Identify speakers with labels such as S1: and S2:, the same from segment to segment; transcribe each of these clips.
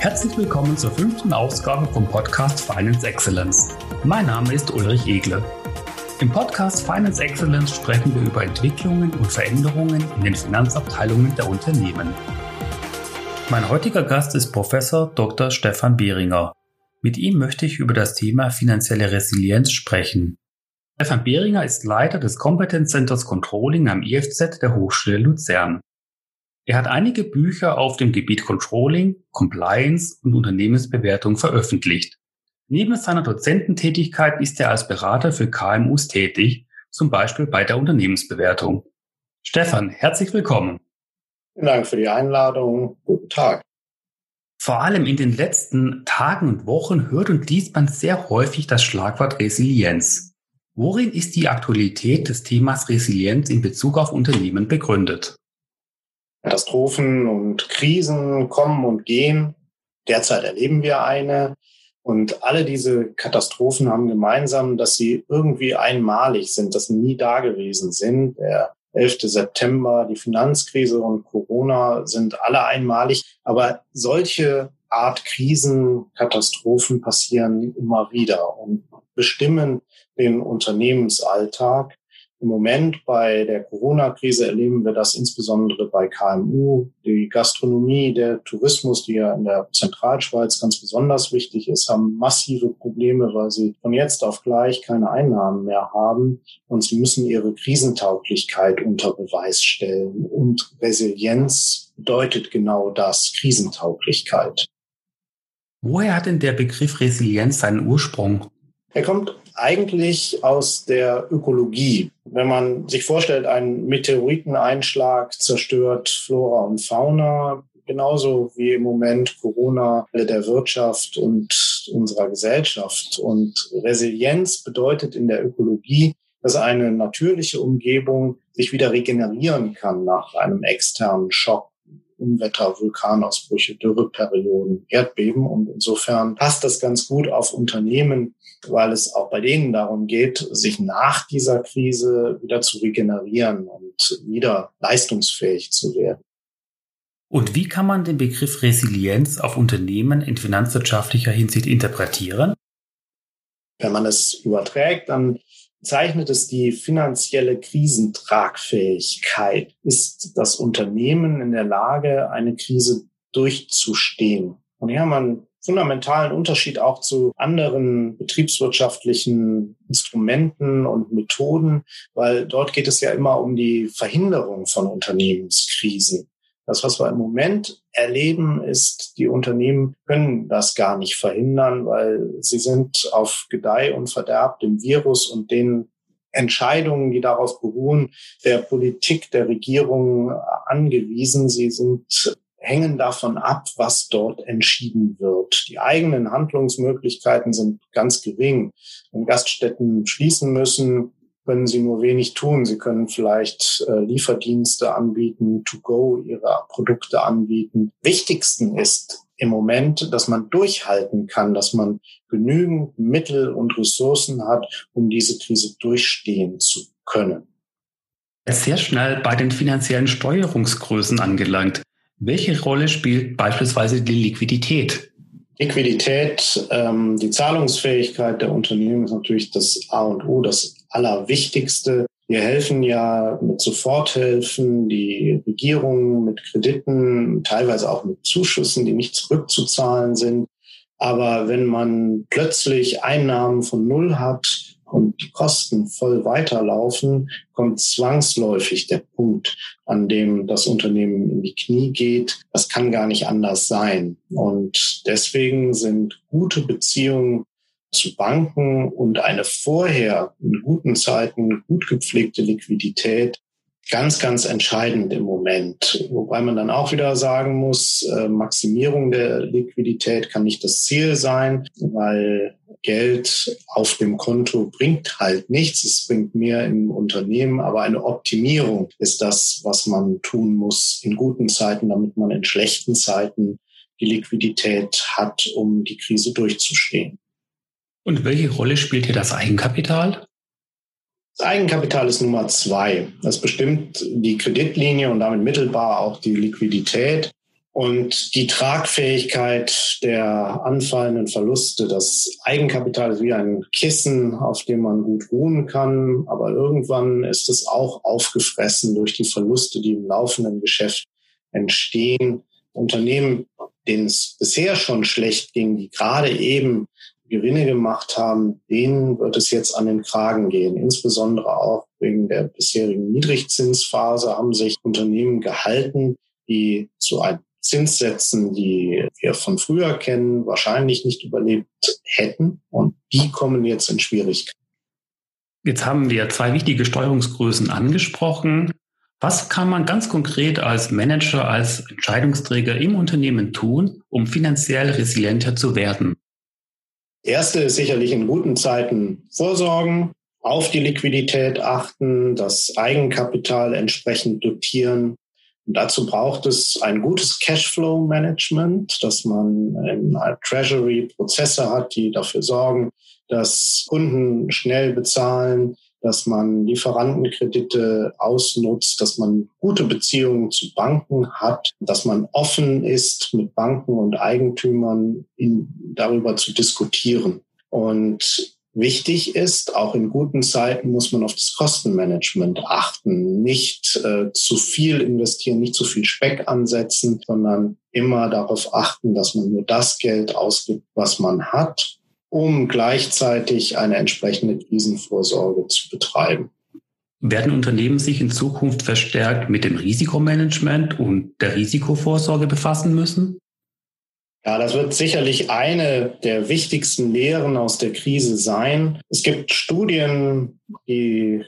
S1: Herzlich willkommen zur fünften Ausgabe vom Podcast Finance Excellence. Mein Name ist Ulrich Egle. Im Podcast Finance Excellence sprechen wir über Entwicklungen und Veränderungen in den Finanzabteilungen der Unternehmen. Mein heutiger Gast ist Professor Dr. Stefan Behringer. Mit ihm möchte ich über das Thema finanzielle Resilienz sprechen. Stefan Behringer ist Leiter des Competence Centers Controlling am IFZ der Hochschule Luzern. Er hat einige Bücher auf dem Gebiet Controlling, Compliance und Unternehmensbewertung veröffentlicht. Neben seiner Dozententätigkeit ist er als Berater für KMUs tätig, zum Beispiel bei der Unternehmensbewertung. Stefan, herzlich willkommen.
S2: Vielen Dank für die Einladung. Guten Tag.
S1: Vor allem in den letzten Tagen und Wochen hört und liest man sehr häufig das Schlagwort Resilienz. Worin ist die Aktualität des Themas Resilienz in Bezug auf Unternehmen begründet?
S2: Katastrophen und Krisen kommen und gehen. Derzeit erleben wir eine. Und alle diese Katastrophen haben gemeinsam, dass sie irgendwie einmalig sind, dass sie nie da gewesen sind. Der 11. September, die Finanzkrise und Corona sind alle einmalig. Aber solche Art Krisen, Katastrophen passieren immer wieder und bestimmen den Unternehmensalltag. Im Moment bei der Corona-Krise erleben wir das insbesondere bei KMU. Die Gastronomie, der Tourismus, die ja in der Zentralschweiz ganz besonders wichtig ist, haben massive Probleme, weil sie von jetzt auf gleich keine Einnahmen mehr haben und sie müssen ihre Krisentauglichkeit unter Beweis stellen. Und Resilienz bedeutet genau das, Krisentauglichkeit.
S1: Woher hat denn der Begriff Resilienz seinen Ursprung?
S2: Er kommt eigentlich aus der Ökologie. Wenn man sich vorstellt, ein Meteoriteneinschlag zerstört Flora und Fauna, genauso wie im Moment Corona der Wirtschaft und unserer Gesellschaft. Und Resilienz bedeutet in der Ökologie, dass eine natürliche Umgebung sich wieder regenerieren kann nach einem externen Schock. Unwetter, Vulkanausbrüche, Dürreperioden, Erdbeben. Und insofern passt das ganz gut auf Unternehmen, weil es auch bei denen darum geht, sich nach dieser Krise wieder zu regenerieren und wieder leistungsfähig zu werden.
S1: Und wie kann man den Begriff Resilienz auf Unternehmen in finanzwirtschaftlicher Hinsicht interpretieren?
S2: Wenn man es überträgt, dann zeichnet es die finanzielle Krisentragfähigkeit. Ist das Unternehmen in der Lage, eine Krise durchzustehen? Und hier haben wir einen fundamentalen Unterschied auch zu anderen betriebswirtschaftlichen Instrumenten und Methoden, weil dort geht es ja immer um die Verhinderung von Unternehmenskrisen. Das, was wir im Moment erleben, ist, die Unternehmen können das gar nicht verhindern, weil sie sind auf Gedeih und Verderb dem Virus und den Entscheidungen, die darauf beruhen, der Politik, der Regierung angewiesen. Sie sind hängen davon ab, was dort entschieden wird. Die eigenen Handlungsmöglichkeiten sind ganz gering. Wenn Gaststätten schließen müssen, können sie nur wenig tun. Sie können vielleicht äh, Lieferdienste anbieten, to go ihre Produkte anbieten. Wichtigsten ist im Moment, dass man durchhalten kann, dass man genügend Mittel und Ressourcen hat, um diese Krise durchstehen zu können.
S1: Sehr schnell bei den finanziellen Steuerungsgrößen angelangt. Welche Rolle spielt beispielsweise die Liquidität?
S2: Liquidität, ähm, die Zahlungsfähigkeit der Unternehmen ist natürlich das A und O, das Allerwichtigste. Wir helfen ja mit Soforthilfen, die Regierungen mit Krediten, teilweise auch mit Zuschüssen, die nicht zurückzuzahlen sind. Aber wenn man plötzlich Einnahmen von Null hat, und die Kosten voll weiterlaufen, kommt zwangsläufig der Punkt, an dem das Unternehmen in die Knie geht. Das kann gar nicht anders sein. Und deswegen sind gute Beziehungen zu Banken und eine vorher in guten Zeiten gut gepflegte Liquidität ganz, ganz entscheidend im Moment. Wobei man dann auch wieder sagen muss, äh, Maximierung der Liquidität kann nicht das Ziel sein, weil Geld auf dem Konto bringt halt nichts. Es bringt mehr im Unternehmen, aber eine Optimierung ist das, was man tun muss in guten Zeiten, damit man in schlechten Zeiten die Liquidität hat, um die Krise durchzustehen.
S1: Und welche Rolle spielt hier das Eigenkapital?
S2: Das Eigenkapital ist Nummer zwei. Das bestimmt die Kreditlinie und damit mittelbar auch die Liquidität. Und die Tragfähigkeit der anfallenden Verluste, das Eigenkapital ist wie ein Kissen, auf dem man gut ruhen kann. Aber irgendwann ist es auch aufgefressen durch die Verluste, die im laufenden Geschäft entstehen. Unternehmen, denen es bisher schon schlecht ging, die gerade eben Gewinne gemacht haben, denen wird es jetzt an den Kragen gehen. Insbesondere auch wegen der bisherigen Niedrigzinsphase haben sich Unternehmen gehalten, die zu einem Zinssätzen, die wir von früher kennen, wahrscheinlich nicht überlebt hätten. Und die kommen jetzt in Schwierigkeiten.
S1: Jetzt haben wir zwei wichtige Steuerungsgrößen angesprochen. Was kann man ganz konkret als Manager, als Entscheidungsträger im Unternehmen tun, um finanziell resilienter zu werden?
S2: Erste ist sicherlich in guten Zeiten vorsorgen, auf die Liquidität achten, das Eigenkapital entsprechend dotieren, und dazu braucht es ein gutes Cashflow-Management, dass man in Treasury Prozesse hat, die dafür sorgen, dass Kunden schnell bezahlen, dass man Lieferantenkredite ausnutzt, dass man gute Beziehungen zu Banken hat, dass man offen ist, mit Banken und Eigentümern in, darüber zu diskutieren. Und Wichtig ist, auch in guten Zeiten muss man auf das Kostenmanagement achten. Nicht äh, zu viel investieren, nicht zu viel Speck ansetzen, sondern immer darauf achten, dass man nur das Geld ausgibt, was man hat, um gleichzeitig eine entsprechende Krisenvorsorge zu betreiben.
S1: Werden Unternehmen sich in Zukunft verstärkt mit dem Risikomanagement und der Risikovorsorge befassen müssen?
S2: Ja, das wird sicherlich eine der wichtigsten Lehren aus der Krise sein. Es gibt Studien, die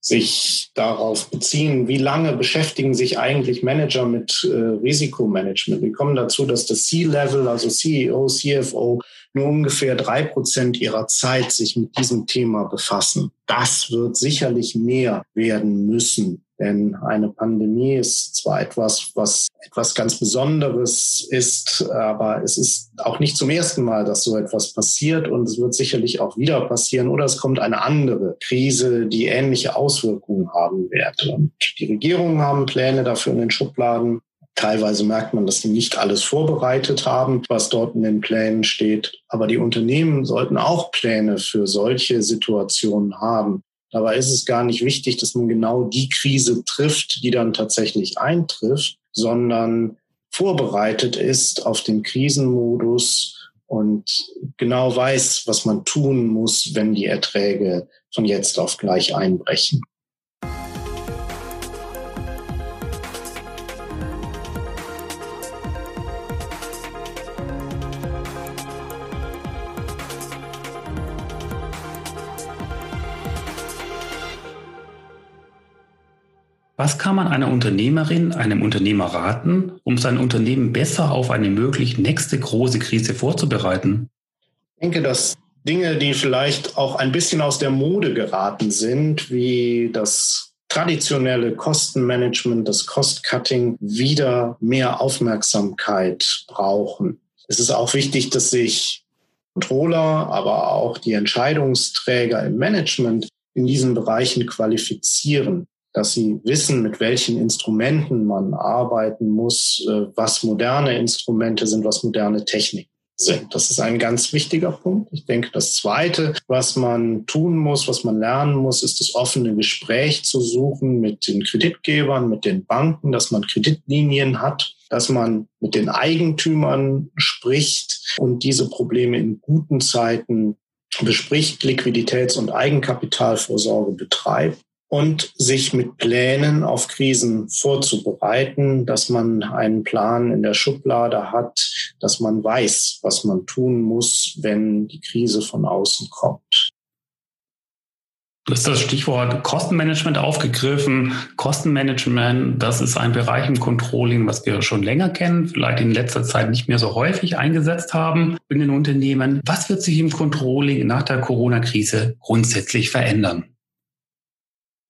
S2: sich darauf beziehen, wie lange beschäftigen sich eigentlich Manager mit äh, Risikomanagement. Wir kommen dazu, dass das C-Level, also CEO, CFO, nur ungefähr drei Prozent ihrer Zeit sich mit diesem Thema befassen. Das wird sicherlich mehr werden müssen denn eine Pandemie ist zwar etwas, was etwas ganz Besonderes ist, aber es ist auch nicht zum ersten Mal, dass so etwas passiert und es wird sicherlich auch wieder passieren oder es kommt eine andere Krise, die ähnliche Auswirkungen haben wird. Und die Regierungen haben Pläne dafür in den Schubladen. Teilweise merkt man, dass sie nicht alles vorbereitet haben, was dort in den Plänen steht. Aber die Unternehmen sollten auch Pläne für solche Situationen haben. Dabei ist es gar nicht wichtig, dass man genau die Krise trifft, die dann tatsächlich eintrifft, sondern vorbereitet ist auf den Krisenmodus und genau weiß, was man tun muss, wenn die Erträge von jetzt auf gleich einbrechen.
S1: Was kann man einer Unternehmerin, einem Unternehmer raten, um sein Unternehmen besser auf eine möglich nächste große Krise vorzubereiten?
S2: Ich denke, dass Dinge, die vielleicht auch ein bisschen aus der Mode geraten sind, wie das traditionelle Kostenmanagement, das Cost-Cutting, wieder mehr Aufmerksamkeit brauchen. Es ist auch wichtig, dass sich Controller, aber auch die Entscheidungsträger im Management in diesen Bereichen qualifizieren dass sie wissen, mit welchen Instrumenten man arbeiten muss, äh, was moderne Instrumente sind, was moderne Techniken sind. Das ist ein ganz wichtiger Punkt. Ich denke, das Zweite, was man tun muss, was man lernen muss, ist das offene Gespräch zu suchen mit den Kreditgebern, mit den Banken, dass man Kreditlinien hat, dass man mit den Eigentümern spricht und diese Probleme in guten Zeiten bespricht, Liquiditäts- und Eigenkapitalvorsorge betreibt und sich mit Plänen auf Krisen vorzubereiten, dass man einen Plan in der Schublade hat, dass man weiß, was man tun muss, wenn die Krise von außen kommt.
S1: Du hast das Stichwort Kostenmanagement aufgegriffen. Kostenmanagement, das ist ein Bereich im Controlling, was wir schon länger kennen, vielleicht in letzter Zeit nicht mehr so häufig eingesetzt haben in den Unternehmen. Was wird sich im Controlling nach der Corona-Krise grundsätzlich verändern?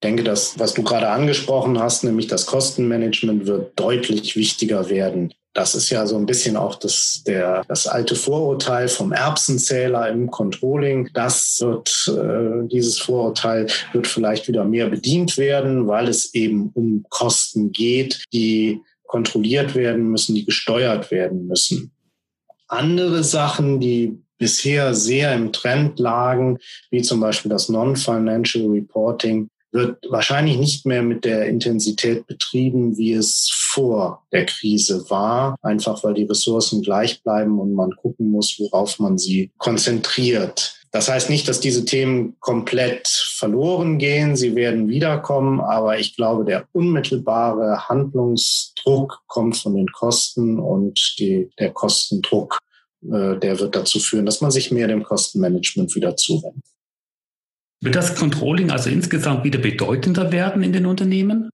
S2: Denke, das, was du gerade angesprochen hast, nämlich das Kostenmanagement wird deutlich wichtiger werden. Das ist ja so ein bisschen auch das, der, das alte Vorurteil vom Erbsenzähler im Controlling. Das wird, äh, dieses Vorurteil wird vielleicht wieder mehr bedient werden, weil es eben um Kosten geht, die kontrolliert werden müssen, die gesteuert werden müssen. Andere Sachen, die bisher sehr im Trend lagen, wie zum Beispiel das Non-Financial Reporting, wird wahrscheinlich nicht mehr mit der Intensität betrieben, wie es vor der Krise war, einfach weil die Ressourcen gleich bleiben und man gucken muss, worauf man sie konzentriert. Das heißt nicht, dass diese Themen komplett verloren gehen. Sie werden wiederkommen, aber ich glaube, der unmittelbare Handlungsdruck kommt von den Kosten und die, der Kostendruck, äh, der wird dazu führen, dass man sich mehr dem Kostenmanagement wieder zuwendet.
S1: Wird das Controlling also insgesamt wieder bedeutender werden in den Unternehmen?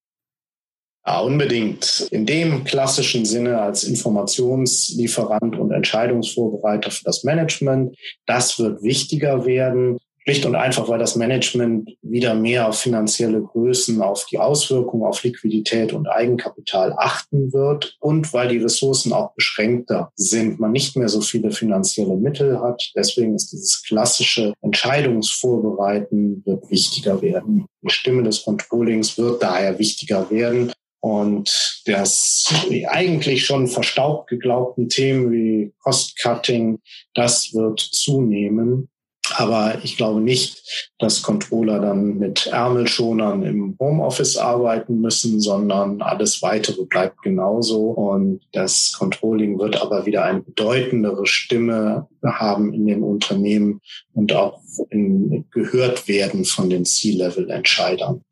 S2: Ja, unbedingt. In dem klassischen Sinne als Informationslieferant und Entscheidungsvorbereiter für das Management. Das wird wichtiger werden. Schlicht und einfach, weil das Management wieder mehr auf finanzielle Größen, auf die Auswirkungen auf Liquidität und Eigenkapital achten wird und weil die Ressourcen auch beschränkter sind, man nicht mehr so viele finanzielle Mittel hat. Deswegen ist dieses klassische Entscheidungsvorbereiten wird wichtiger werden. Die Stimme des Controllings wird daher wichtiger werden. Und das eigentlich schon verstaubt geglaubten Themen wie Cost-Cutting, das wird zunehmen. Aber ich glaube nicht, dass Controller dann mit Ärmelschonern im Homeoffice arbeiten müssen, sondern alles weitere bleibt genauso. Und das Controlling wird aber wieder eine bedeutendere Stimme haben in den Unternehmen und auch in, gehört werden von den C-Level-Entscheidern.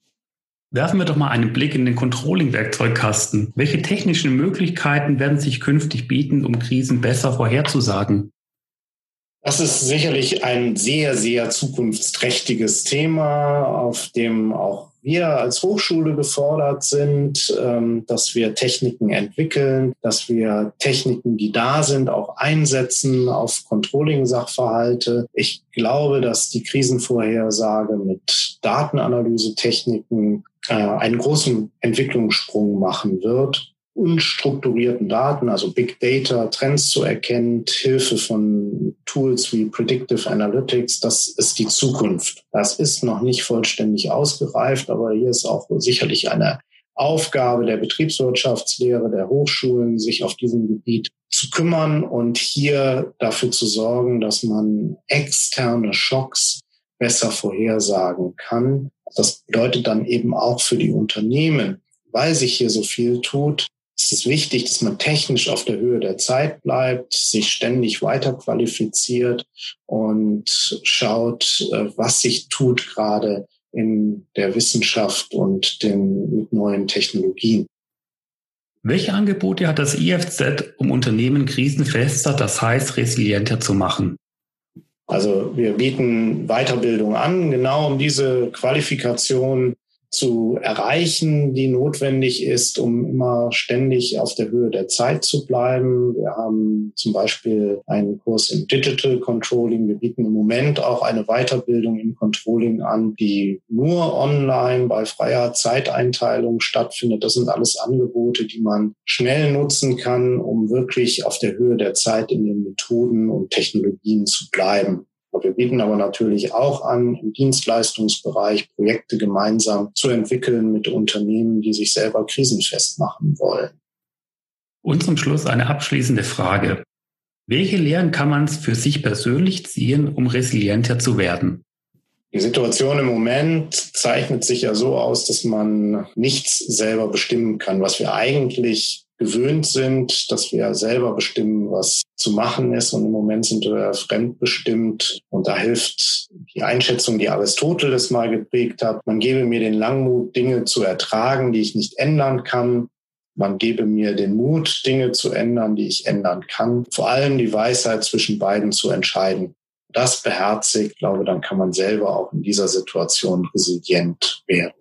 S1: Werfen wir doch mal einen Blick in den Controlling-Werkzeugkasten. Welche technischen Möglichkeiten werden sich künftig bieten, um Krisen besser vorherzusagen?
S2: Das ist sicherlich ein sehr, sehr zukunftsträchtiges Thema, auf dem auch wir als Hochschule gefordert sind, ähm, dass wir Techniken entwickeln, dass wir Techniken, die da sind, auch einsetzen auf Controlling-Sachverhalte. Ich glaube, dass die Krisenvorhersage mit Datenanalyse-Techniken äh, einen großen Entwicklungssprung machen wird unstrukturierten Daten, also Big Data, Trends zu erkennen, Hilfe von Tools wie Predictive Analytics, das ist die Zukunft. Das ist noch nicht vollständig ausgereift, aber hier ist auch sicherlich eine Aufgabe der Betriebswirtschaftslehre, der Hochschulen, sich auf diesem Gebiet zu kümmern und hier dafür zu sorgen, dass man externe Schocks besser vorhersagen kann. Das bedeutet dann eben auch für die Unternehmen, weil sich hier so viel tut, ist es wichtig, dass man technisch auf der Höhe der Zeit bleibt, sich ständig weiter qualifiziert und schaut, äh, was sich tut gerade in der Wissenschaft und den, mit neuen Technologien.
S1: Welche Angebote hat das IFZ, um Unternehmen krisenfester, das heißt resilienter zu machen?
S2: Also wir bieten Weiterbildung an, genau um diese Qualifikation zu erreichen, die notwendig ist, um immer ständig auf der Höhe der Zeit zu bleiben. Wir haben zum Beispiel einen Kurs im Digital Controlling. Wir bieten im Moment auch eine Weiterbildung im Controlling an, die nur online bei freier Zeiteinteilung stattfindet. Das sind alles Angebote, die man schnell nutzen kann, um wirklich auf der Höhe der Zeit in den Methoden und Technologien zu bleiben. Wir bieten aber natürlich auch an, im Dienstleistungsbereich Projekte gemeinsam zu entwickeln mit Unternehmen, die sich selber krisenfest machen wollen.
S1: Und zum Schluss eine abschließende Frage. Welche Lehren kann man für sich persönlich ziehen, um resilienter zu werden?
S2: Die Situation im Moment zeichnet sich ja so aus, dass man nichts selber bestimmen kann, was wir eigentlich gewöhnt sind, dass wir selber bestimmen, was zu machen ist. Und im Moment sind wir fremdbestimmt. Und da hilft die Einschätzung, die Aristoteles mal geprägt hat. Man gebe mir den Langmut, Dinge zu ertragen, die ich nicht ändern kann. Man gebe mir den Mut, Dinge zu ändern, die ich ändern kann. Vor allem die Weisheit zwischen beiden zu entscheiden. Das beherzigt, glaube, dann kann man selber auch in dieser Situation resilient werden.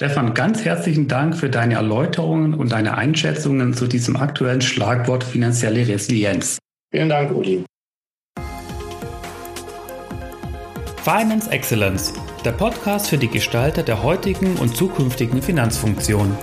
S1: Stefan, ganz herzlichen Dank für deine Erläuterungen und deine Einschätzungen zu diesem aktuellen Schlagwort finanzielle Resilienz.
S2: Vielen Dank, Uli.
S1: Finance Excellence, der Podcast für die Gestalter der heutigen und zukünftigen Finanzfunktion.